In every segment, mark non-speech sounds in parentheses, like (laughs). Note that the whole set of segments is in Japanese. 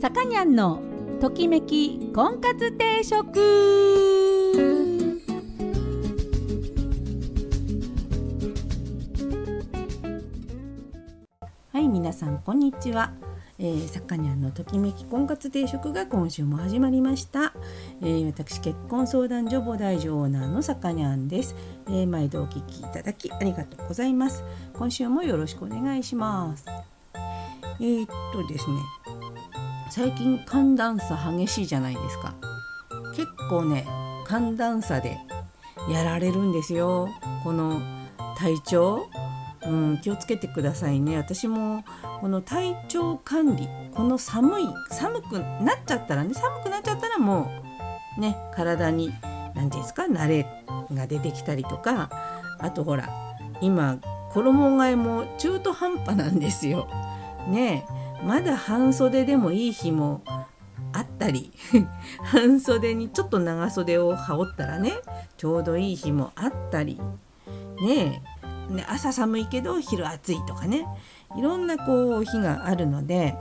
さかにゃんのときめき婚活定食。はい皆さんこんにちは。えー、さかにゃんのときめき婚活定食が今週も始まりました、えー、私結婚相談所母大女オーナーのさかにゃんです、えー、毎度お聞きいただきありがとうございます。今週もよろしくお願いします。えー、っとですね最近寒暖差激しいじゃないですか。結構ね寒暖差でやられるんですよ。この体調。うん、気をつけてくださいね。私もこの体調管理この寒い寒くなっちゃったらね寒くなっちゃったらもうね体に何て言うんですか慣れが出てきたりとかあとほら今衣替えも中途半端なんですよ。ねえ。まだ半袖でもいい日もあったり (laughs) 半袖にちょっと長袖を羽織ったらねちょうどいい日もあったりねね朝寒いけど昼暑いとかねいろんなこう日があるので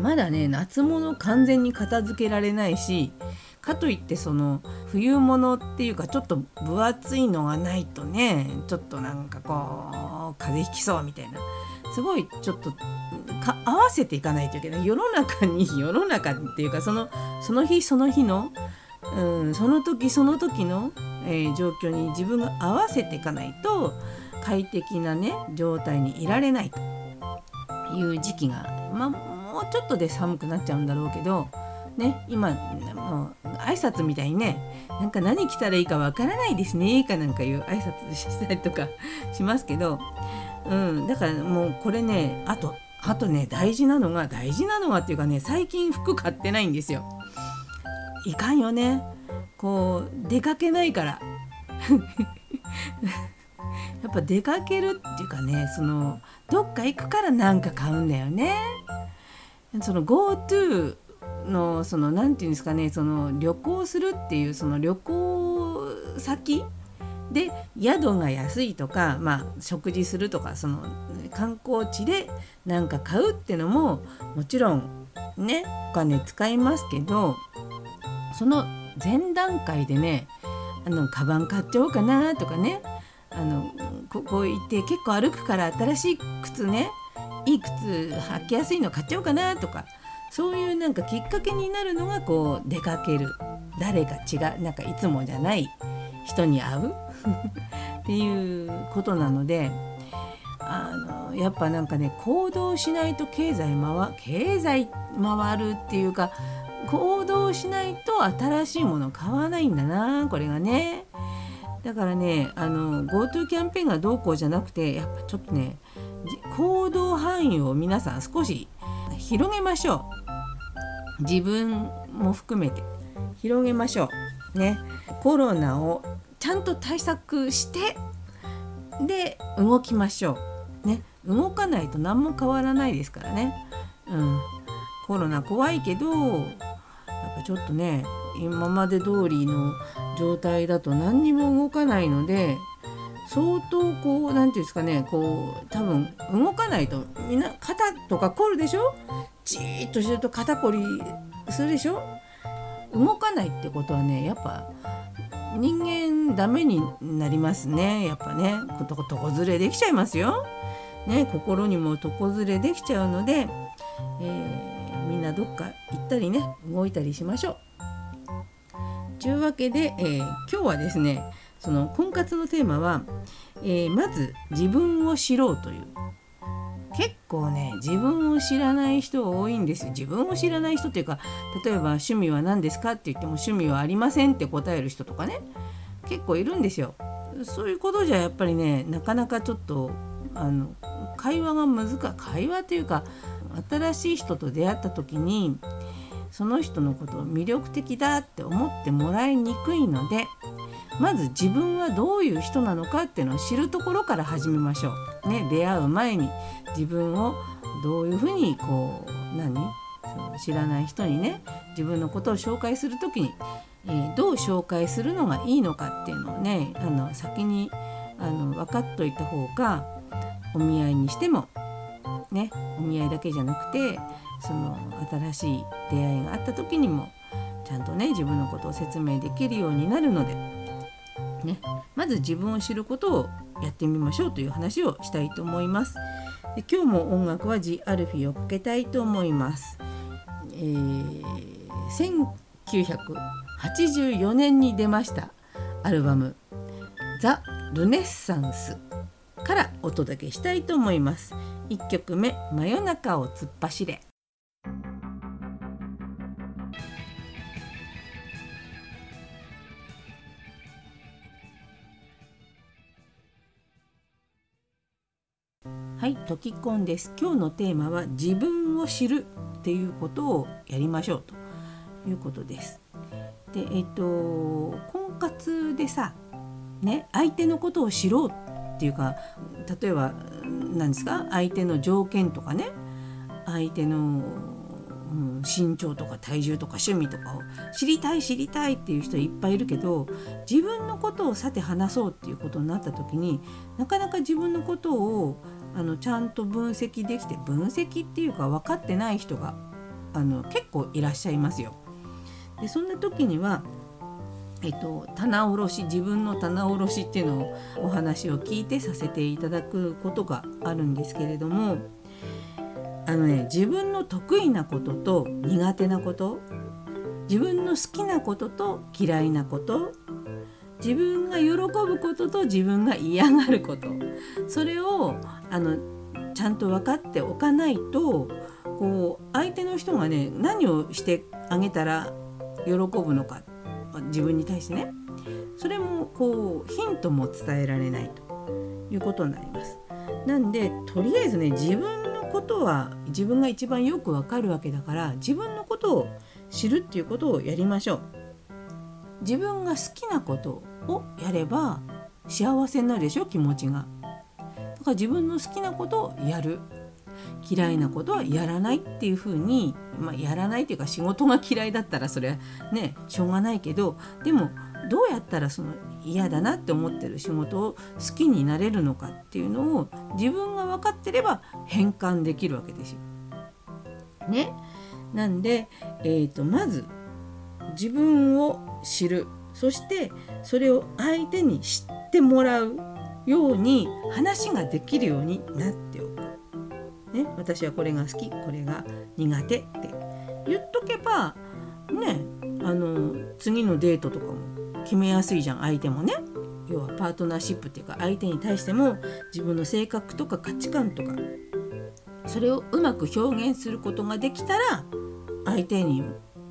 まだね夏物完全に片付けられないしかといってその冬物っていうかちょっと分厚いのがないとねちょっとなんかこう風邪ひきそうみたいなすごいちょっとか合わせていかないといけない。世の中に (laughs) 世の中っていうかそのその日その日の、うん、その時その時の、えー、状況に自分が合わせていかないと快適なね状態にいられないという時期が、まあ、もうちょっとで寒くなっちゃうんだろうけどね今もう挨拶みたいにねなんか何着たらいいかわからないですねかなんかいう挨拶したりとかしますけど、うん、だからもうこれねあとあとね大事なのが大事なのがっていうかね最近服買ってないんですよ。いかんよねこう出かけないから (laughs) やっぱ出かけるっていうかねそのどっか行くから何か買うんだよね。その GoTo のその何て言うんですかねその旅行するっていうその旅行先で宿が安いとか、まあ、食事するとかその観光地で何か買うってのももちろんねお金使いますけどその前段階でねあのカバン買っちゃおうかなとかねあのここ行って結構歩くから新しい靴ねいい靴履きやすいの買っちゃおうかなとかそういうなんかきっかけになるのがこう出かける。誰か違うなんかいつもじゃない人に会う (laughs) っていうことなのであのやっぱなんかね行動しないと経済回経済回るっていうか行動しないと新しいもの買わないんだなこれがね。だからねあの GoTo キャンペーンがどうこうじゃなくてやっぱちょっとね行動範囲を皆さん少し広げましょう。自分も含めて広げましょう。ね。コロナをちゃんと対策してで動きましょう。ね。動かないと何も変わらないですからね。うん。コロナ怖いけどやっぱちょっとね今まで通りの状態だと何にも動かないので相当こう何て言うんですかねこう多分動かないとみんな肩とか凝るでしょ？じーっとしてると肩こりするでしょ？動かないってことはねやっぱ人間ダメになりますねやっぱね床ずれできちゃいますよ。ね心にも床ずれできちゃうので、えー、みんなどっか行ったりね動いたりしましょう。というわけで、えー、今日はですねその婚活のテーマは、えー、まず自分を知ろうという結構ね自分を知らない人多いんです自分を知らない人っていうか例えば趣味は何ですかって言っても趣味はありませんって答える人とかね結構いるんですよ。そういうことじゃやっぱりねなかなかちょっとあの会話が難しい会話というか新しい人と出会った時にその人のことを魅力的だって思ってもらいにくいのでまず自分はどういう人なのかっていうのを知るところから始めましょう。ね、出会う前に自分をどういうふうにこう何？知らない人にね自分のことを紹介する時に、えー、どう紹介するのがいいのかっていうのをねあの先にあの分かっといた方がお見合いにしてもねお見合いだけじゃなくてその新しい出会いがあった時にもちゃんとね自分のことを説明できるようになるので、ね、まず自分を知ることをやってみましょうという話をしたいと思います。で今日も音楽は G アルフィをかけたいと思います。えー、1984年に出ましたアルバム「ザ・ルネッサンス」からお届けしたいと思います。1曲目「真夜中を突っ走れ」。はい、トキコンです。今日のテーマは自分を知るっていうことをやりましょうということです。で、えっ、と婚活でさ、ね、相手のことを知ろうっていうか、例えば何ですか、相手の条件とかね、相手の、うん、身長とか体重とか趣味とかを知りたい知りたいっていう人いっぱいいるけど自分のことをさて話そうっていうことになった時になかなか自分のことをあのちゃんと分析できて分析っていうか分かってない人があの結構いらっしゃいますよ。でそんな時にはえっと、棚卸し自分の棚卸しっていうのをお話を聞いてさせていただくことがあるんですけれどもあのね自分の得意なことと苦手なこと自分の好きなことと嫌いなこと自分が喜ぶことと自分が嫌がることそれをあのちゃんと分かっておかないとこう相手の人がね何をしてあげたら喜ぶのか自分に対してねそれもこうヒントも伝えられないということになります。なんでとりあえずね自分のことは自分が一番よくわかるわけだから自分のことを知るっていうことをやりましょう。自分が好きなことをやれば幸せになるでしょ気持ちが。だから自分の好きなことをやる嫌いなことはやらないっていうふうに、まあ、やらないっていうか仕事が嫌いだったらそれはねしょうがないけどでもどうやったらその嫌だなって思ってる仕事を好きになれるのかっていうのを自分が分かってれば変換できるわけですよ。ね。なんで、えーとまず自分を知るそしてそれを相手に知ってもらうように話ができるようになっておく。ね、私はこれが好きこれが苦手って言っとけばねあの次のデートとかも決めやすいじゃん相手もね。要はパートナーシップっていうか相手に対しても自分の性格とか価値観とかそれをうまく表現することができたら相手に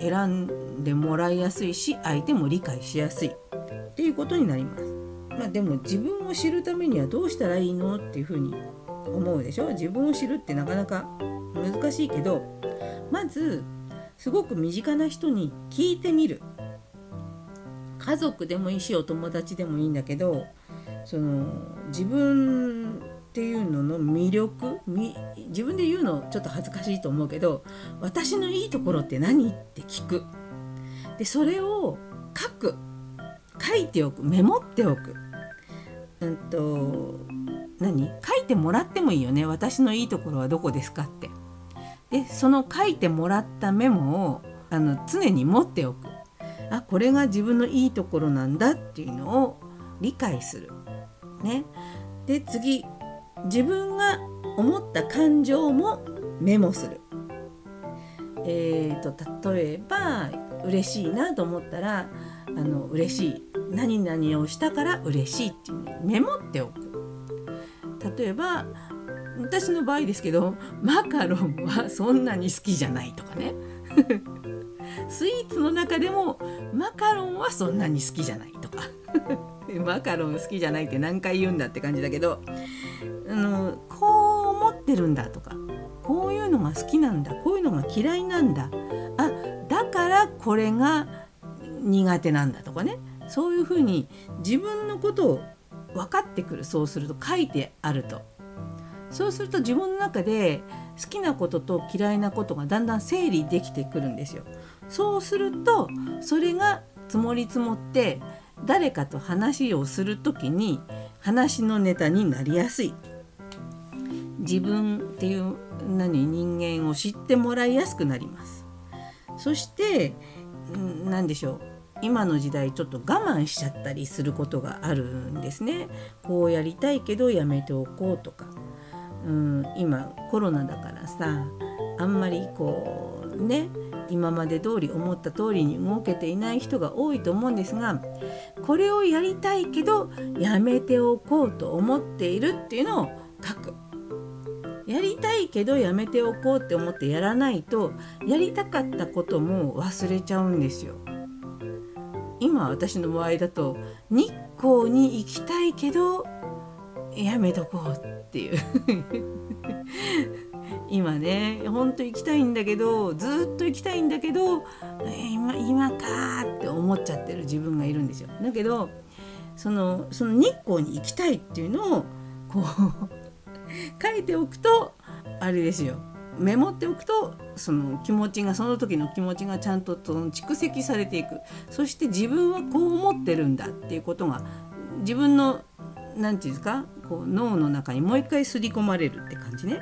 選んでもらいやすいし相手も理解しやすい。っていうことになります。まあ、でも自分を知るためにはどうしたらいいのっていうふうに思うでしょ。自分を知るってなかなか難しいけどまずすごく身近な人に聞いてみる。家族でもいいしお友達でもいいんだけどその自分っていうのの魅力自分で言うのちょっと恥ずかしいと思うけど私のいいところって何？って聞く。でそれを書く。書いておく。メモっておく。うんと何？書いてもらってもいいよね。私のいいところはどこですかって。でその書いてもらったメモをあの常に持っておく。あこれが自分のいいところなんだっていうのを理解する。ね、で次。自分が思った感情もメモする。えーと、例えば嬉しいなと思ったらあの嬉しい何々をしたから嬉しいっていうメモっておく。例えば私の場合ですけどマカロンはそんなに好きじゃないとかね (laughs) スイーツの中でもマカロンはそんなに好きじゃないとか (laughs) マカロン好きじゃないって何回言うんだって感じだけどあのこう思ってるんだとかこういうのが好きなんだこういうのが嫌いなんだあだからこれが苦手なんだとかねそういうふうに自分のことを分かってくるそうすると書いてあるとそうすると自分の中で好きなことと嫌いなことがだんだん整理できてくるんですよ。そうするとそれが積もり積もって誰かと話をする時に話のネタになりやすい。自分っていう何人間を知ってもらいやすくなります。そして何でしょう今の時代ちょっと我慢しちゃったりすることがあるんですね。こうやりたいけどやめておこうとか、うん、今コロナだからさあんまりこうね今まで通り思った通りに動けていない人が多いと思うんですがこれをやりたいけどやめておこうと思っているっていうのを書く。やりたいけどやめておこうって思ってやらないとやりたかったことも忘れちゃうんですよ。今私の場合だと日光に行きたいけどやめとこうっていう (laughs) 今ね本当行きたいんだけどずっと行きたいんだけど、えー、今今かって思っちゃってる自分がいるんですよ。だけどそのその日光に行きたいっていうのをこう書いておくとあれですよ。メモっておくとその気持ちがその時の気持ちがちゃんとその蓄積されていく。そして自分はこう思ってるんだっていうことが自分の何て言うんですかこう脳の中にもう一回刷り込まれるって感じね。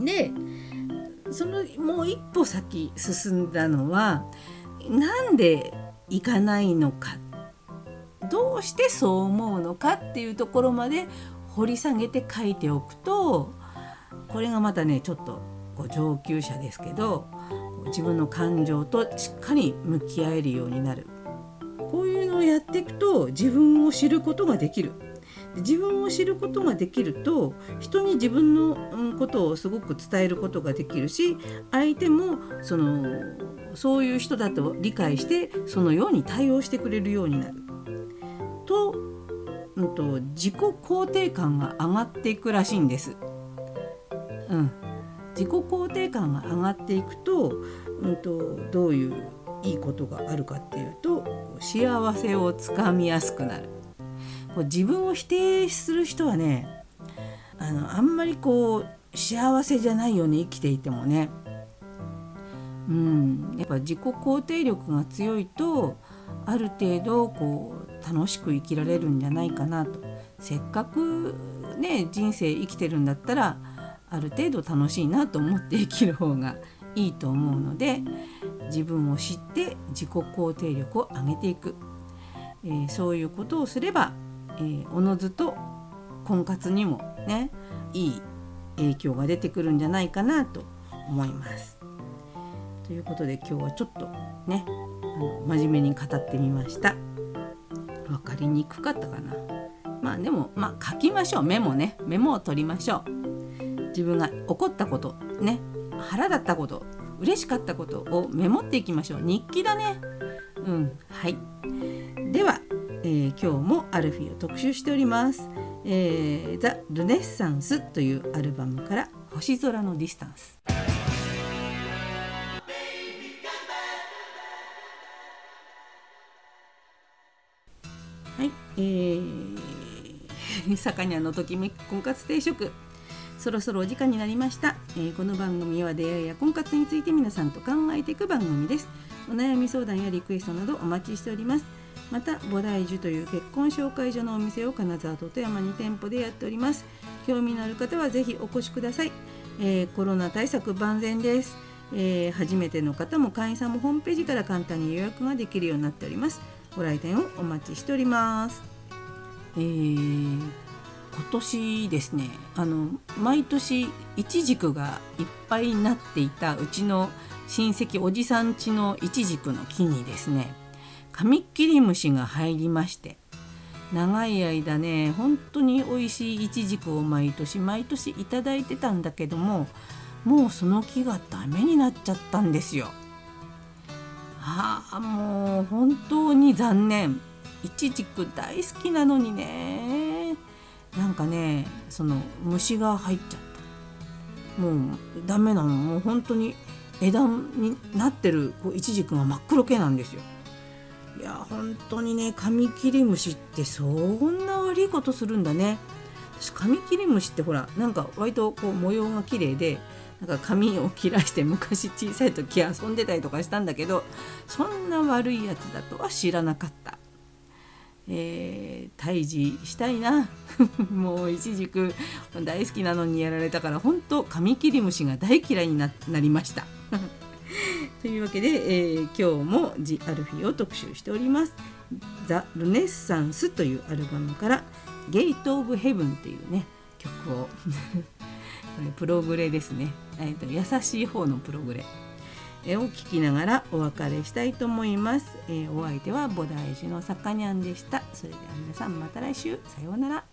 でそのもう一歩先進んだのはなんで行かないのか。どうしてそう思うのかっていうところまで掘り下げて書いておくとこれがまたねちょっとこう上級者ですけど自分の感情としっかり向き合えるようになる。こういうのをやっていくと自分を知ることができる。自分を知ることができると人に自分のことをすごく伝えることができるし相手もそのそういう人だと理解してそのように対応してくれるようになる,、と、自己肯定感が上がっていくらしいんです。うん、自己肯定感が上がっていくと,、うんとどういういいことがあるかっていうと幸せをつかみやすくなる。こう自分を否定する人はねあのあんまりこう幸せじゃないよね生きていてもね。うん、やっぱ自己肯定力が強いとある程度こう楽しく生きられるんじゃないかなとせっかくね人生生きてるんだったらある程度楽しいなと思って生きる方がいいと思うので自分を知って自己肯定力を上げていく、えー、そういうことをすればえー、おのずと婚活にもねいい影響が出てくるんじゃないかなと思います。ということで今日はちょっとね真面目に語ってみました。分かりにくかったかな。まあでもまあ書きましょうメモねメモを取りましょう。自分が怒ったことね腹立ったこと嬉しかったことをメモっていきましょう日記だねうんはいではえー、今日もアルフィを特集しております。えー、ザ・ルネッサンスというアルバムから星空のディスタンス。はい、えー、(laughs) さかにゃのときめき婚活定食。そろそろお時間になりました、えー、この番組は出会いや婚活について皆さんと考えていく番組です。お悩み相談やリクエストなどお待ちしております。また菩提樹という結婚紹介所のお店を金沢と富山に店舗でやっております。興味のある方はぜひお越しください、えー、コロナ対策万全です、えー、初めての方も会員さんもホームページから簡単に予約ができるようになっております。ご来店をお待ちしておりますえー、今年ですねあの毎年いちじくがいっぱいになっていたうちの親戚おじさん家のいちじくの木にですねカミキリムシが入りまして長い間ね本当に美味しいイチジクを毎年毎年いただいてたんだけどももうその木がダメになっちゃったんですよ。ああもう本当に残念。イチジク大好きなのにね。なんかねその虫が入っちゃった。もうダメなの。もう本当に枝になってるイチジクが真っ黒系なんですよ。いや本当にねカミキリムシってそんな悪いことするんだね。私カミキリムシってほらなんか割とこう模様が綺麗でなんか髪を切らして昔小さい時遊んでたりとかしたんだけどそんな悪いやつだとは知らなかった。えー、退治したいな。(laughs) もういちじく大好きなのにやられたから本当カミキリムシが大嫌いになりました。(laughs) というわけで、えー、今日も「ジ・アルフィー」を特集しております「ザ・ルネッサンス」というアルバムから「ゲート・オブ・ヘブン」っていうね曲を。(laughs) これプログレですね、えーと、優しい方のプログレ。を聞きながらお別れしたいと思います、えー、お相手は菩提寺のさかにゃんでした。それでは皆さんまた来週。さようなら。